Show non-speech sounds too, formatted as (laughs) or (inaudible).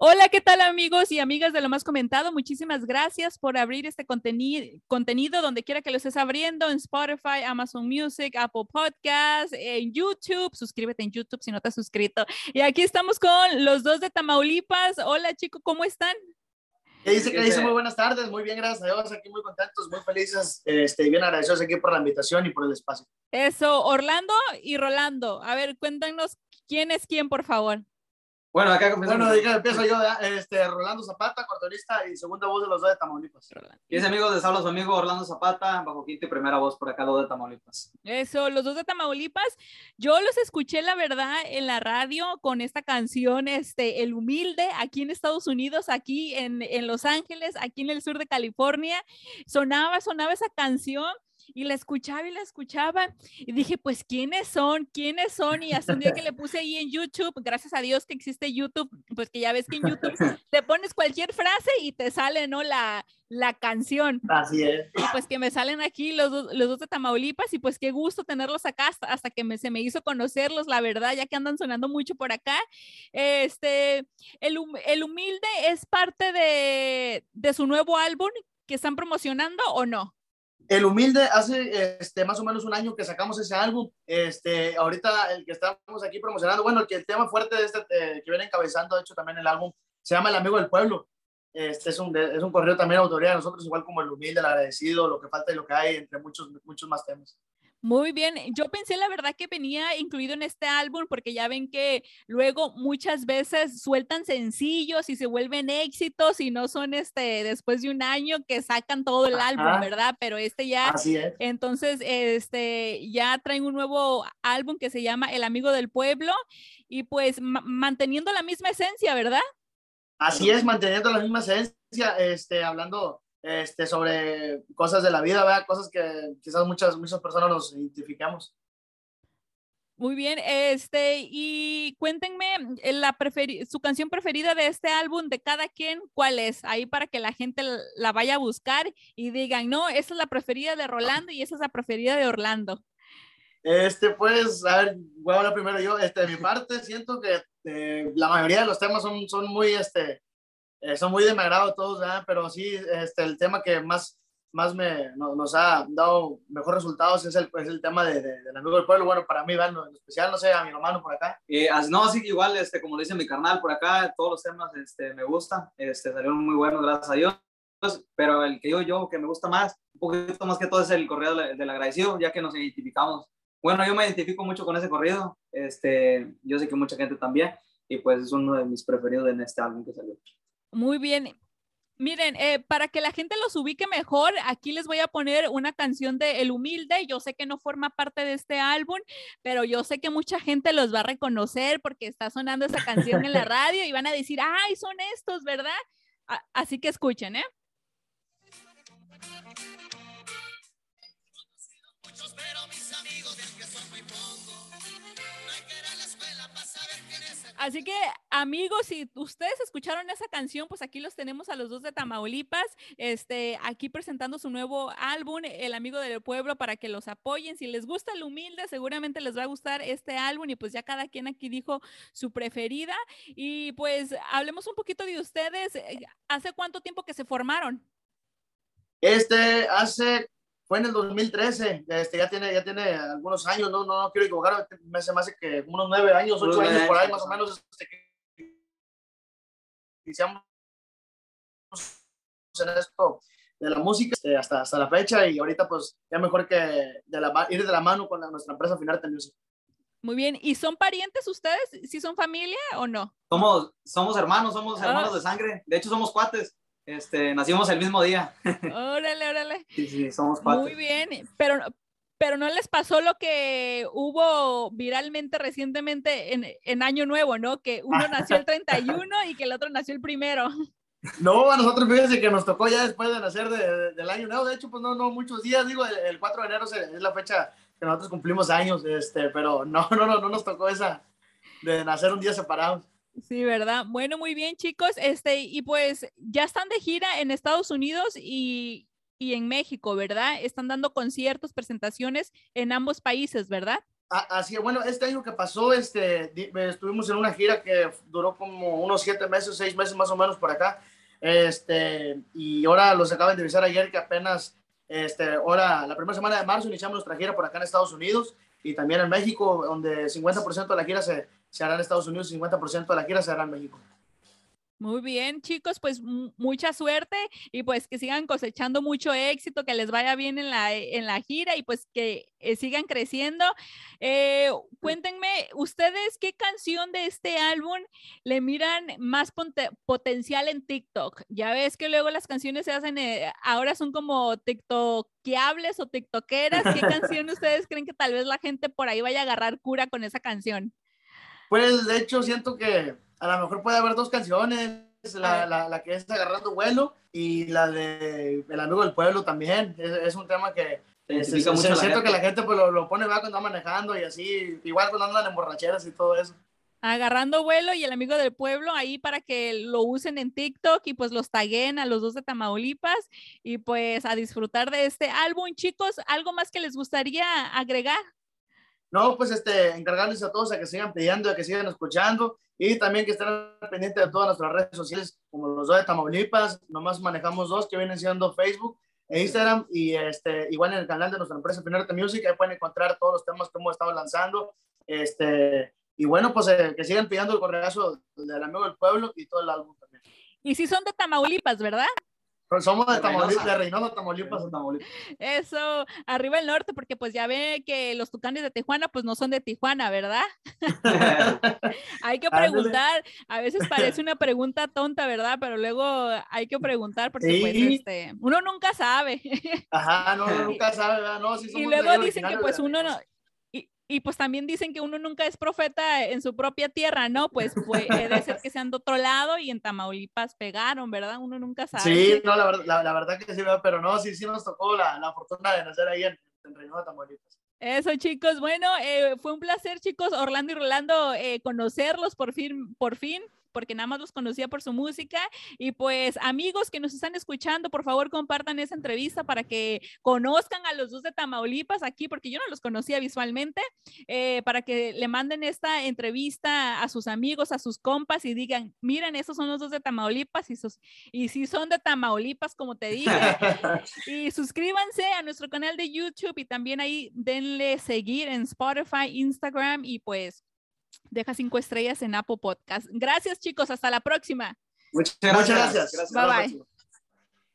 Hola, ¿qué tal amigos y amigas de lo más comentado? Muchísimas gracias por abrir este contenido donde quiera que lo estés abriendo, en Spotify, Amazon Music, Apple Podcasts, en YouTube. Suscríbete en YouTube si no te has suscrito. Y aquí estamos con los dos de Tamaulipas. Hola, chicos, ¿cómo están? ¿Qué dice? ¿Qué dice? Muy buenas tardes, muy bien, gracias a Dios, aquí muy contentos, muy felices este, y bien agradecidos aquí por la invitación y por el espacio. Eso, Orlando y Rolando. A ver, cuéntanos quién es quién, por favor. Bueno, acá bueno, empiezo yo, este, Rolando Zapata, cortonista y segunda voz de los dos de Tamaulipas. Y ese amigo de Saulo, su amigo Orlando Zapata, bajo quinta y primera voz por acá, los de Tamaulipas. Eso, los dos de Tamaulipas. Yo los escuché, la verdad, en la radio con esta canción, este, El Humilde, aquí en Estados Unidos, aquí en, en Los Ángeles, aquí en el sur de California. Sonaba, sonaba esa canción y la escuchaba y la escuchaba y dije, pues, ¿quiénes son? ¿Quiénes son? Y hasta un día que le puse ahí en YouTube, gracias a Dios que existe YouTube, pues que ya ves que en YouTube (laughs) te pones cualquier frase y te sale, ¿no? La, la canción. Así es. Y pues que me salen aquí los, los dos de Tamaulipas y pues qué gusto tenerlos acá hasta, que me, se me hizo conocerlos, la verdad, ya que andan sonando mucho por acá. Este, el, el humilde es parte de, de su nuevo álbum que están promocionando o no? El Humilde hace este, más o menos un año que sacamos ese álbum. Este, ahorita el que estamos aquí promocionando, bueno, el, que, el tema fuerte de este eh, que viene encabezando, de hecho, también el álbum, se llama El Amigo del Pueblo. Este es un, es un correo también autoría de nosotros, igual como El Humilde, El Agradecido, Lo que falta y lo que hay, entre muchos, muchos más temas. Muy bien, yo pensé la verdad que venía incluido en este álbum porque ya ven que luego muchas veces sueltan sencillos y se vuelven éxitos y no son este después de un año que sacan todo el álbum, ¿verdad? Pero este ya, Así es. entonces este ya traen un nuevo álbum que se llama El Amigo del Pueblo y pues manteniendo la misma esencia, ¿verdad? Así es, manteniendo la misma esencia, este, hablando este, sobre cosas de la vida, ¿verdad? cosas que quizás muchas, muchas personas nos identificamos. Muy bien, este, y cuéntenme eh, la su canción preferida de este álbum de cada quien, ¿cuál es? Ahí para que la gente la vaya a buscar y digan, no, esa es la preferida de Rolando y esa es la preferida de Orlando. Este, pues, a ver, voy a hablar primero yo. Este, de mi parte, siento que eh, la mayoría de los temas son, son muy, este, son muy de mi agrado todos, ¿verdad? pero sí, este, el tema que más, más me, nos ha dado mejores resultados es el, es el tema de, de, del amigo del pueblo. Bueno, para mí, ¿verdad? en especial, no sé, a mi hermano por acá. Eh, no, que igual, este, como dice mi carnal por acá, todos los temas este, me gustan, este, salieron muy buenos, gracias a Dios. Pero el que yo, yo, que me gusta más, un poquito más que todo es el corrido del agradecido, ya que nos identificamos. Bueno, yo me identifico mucho con ese corrido, este, yo sé que mucha gente también, y pues es uno de mis preferidos en este álbum que salió. Muy bien. Miren, eh, para que la gente los ubique mejor, aquí les voy a poner una canción de El Humilde. Yo sé que no forma parte de este álbum, pero yo sé que mucha gente los va a reconocer porque está sonando esa canción en la (laughs) radio y van a decir, ay, son estos, ¿verdad? así que escuchen, ¿eh? Así que, amigos, si ustedes escucharon esa canción, pues aquí los tenemos a los dos de Tamaulipas, este, aquí presentando su nuevo álbum, El Amigo del Pueblo, para que los apoyen. Si les gusta el humilde, seguramente les va a gustar este álbum y pues ya cada quien aquí dijo su preferida. Y pues hablemos un poquito de ustedes. ¿Hace cuánto tiempo que se formaron? Este, hace fue en el 2013, este, ya, tiene, ya tiene algunos años, no, no, no quiero equivocar, me hace más que unos nueve años, ocho años por ahí más o menos, este, iniciamos en esto de la música este, hasta, hasta la fecha y ahorita pues ya mejor que de la, ir de la mano con nuestra empresa Final Music. Muy bien, ¿y son parientes ustedes? ¿Sí son familia o no? Somos, somos hermanos, somos hermanos ah. de sangre, de hecho somos cuates. Este, nacimos el mismo día. Órale, órale. (laughs) Sí, sí, somos cuatro. Muy bien, pero, pero no les pasó lo que hubo viralmente recientemente en, en Año Nuevo, ¿no? Que uno (laughs) nació el 31 y que el otro nació el primero. (laughs) No, a nosotros fíjense que nos tocó ya después de nacer del año nuevo. De hecho, pues no, no muchos días, digo, el, 4 de enero es la fecha que nosotros cumplimos años, este, pero no, no, no, no nos tocó esa de nacer un día separados. Sí, ¿verdad? Bueno, muy bien, chicos. Este, y pues ya están de gira en Estados Unidos y, y en México, ¿verdad? Están dando conciertos, presentaciones en ambos países, ¿verdad? Así, bueno, este año que pasó, este, estuvimos en una gira que duró como unos siete meses, seis meses más o menos por acá. Este, y ahora los acaban de avisar ayer que apenas, este, ahora, la primera semana de marzo iniciamos nuestra gira por acá en Estados Unidos y también en México, donde 50% de la gira se, se hará en Estados Unidos, 50% de la gira se hará en México. Muy bien, chicos, pues mucha suerte y pues que sigan cosechando mucho éxito, que les vaya bien en la, en la gira y pues que eh, sigan creciendo. Eh, cuéntenme, ustedes, ¿qué canción de este álbum le miran más potencial en TikTok? Ya ves que luego las canciones se hacen, eh, ahora son como TikTokiables o TikTokeras. ¿Qué (laughs) canción ustedes creen que tal vez la gente por ahí vaya a agarrar cura con esa canción? Pues de hecho siento que a lo mejor puede haber dos canciones, la, la, la, que es Agarrando Vuelo y la de El Amigo del Pueblo también. Es, es un tema que es, es, siento que la gente pues, lo, lo pone va cuando anda manejando y así, igual cuando andan en borracheras y todo eso. Agarrando vuelo y el amigo del pueblo ahí para que lo usen en TikTok y pues los taguen a los dos de Tamaulipas y pues a disfrutar de este álbum. Chicos, ¿algo más que les gustaría agregar? No, pues este, encargarles a todos a que sigan pidiendo, a que sigan escuchando y también que estén pendientes de todas nuestras redes sociales, como los dos de Tamaulipas, nomás manejamos dos que vienen siendo Facebook e Instagram y este, igual en el canal de nuestra empresa Pinarte Music, ahí pueden encontrar todos los temas que hemos estado lanzando. Este, y bueno, pues eh, que sigan pidiendo el correazo del amigo del pueblo y todo el álbum también. Y si son de Tamaulipas, ¿verdad? Somos de Tamaulipas, de Reynosa, Tamaulipas, Tamaulipas. Eso, arriba el norte, porque pues ya ve que los tucanes de Tijuana, pues no son de Tijuana, ¿verdad? (laughs) hay que preguntar, a veces parece una pregunta tonta, ¿verdad? Pero luego hay que preguntar porque pues este, uno nunca sabe. Ajá, no, uno (laughs) nunca sabe, ¿verdad? No, y luego dicen que pues uno no, y pues también dicen que uno nunca es profeta en su propia tierra, ¿no? Pues puede ser que sean de otro lado y en Tamaulipas pegaron, ¿verdad? Uno nunca sabe. Sí, no, la, verdad, la, verdad que sí, pero no, sí, sí nos tocó la, la fortuna de nacer ahí en, en de Tamaulipas. Eso, chicos. Bueno, eh, fue un placer, chicos, Orlando y Rolando, eh, conocerlos por fin, por fin porque nada más los conocía por su música. Y pues amigos que nos están escuchando, por favor compartan esa entrevista para que conozcan a los dos de Tamaulipas aquí, porque yo no los conocía visualmente, eh, para que le manden esta entrevista a sus amigos, a sus compas y digan, miren, esos son los dos de Tamaulipas y, sus, y si son de Tamaulipas, como te dije. (laughs) y suscríbanse a nuestro canal de YouTube y también ahí denle seguir en Spotify, Instagram y pues deja cinco estrellas en Apple Podcast. Gracias, chicos. Hasta la próxima. Muchas gracias. Bye bye.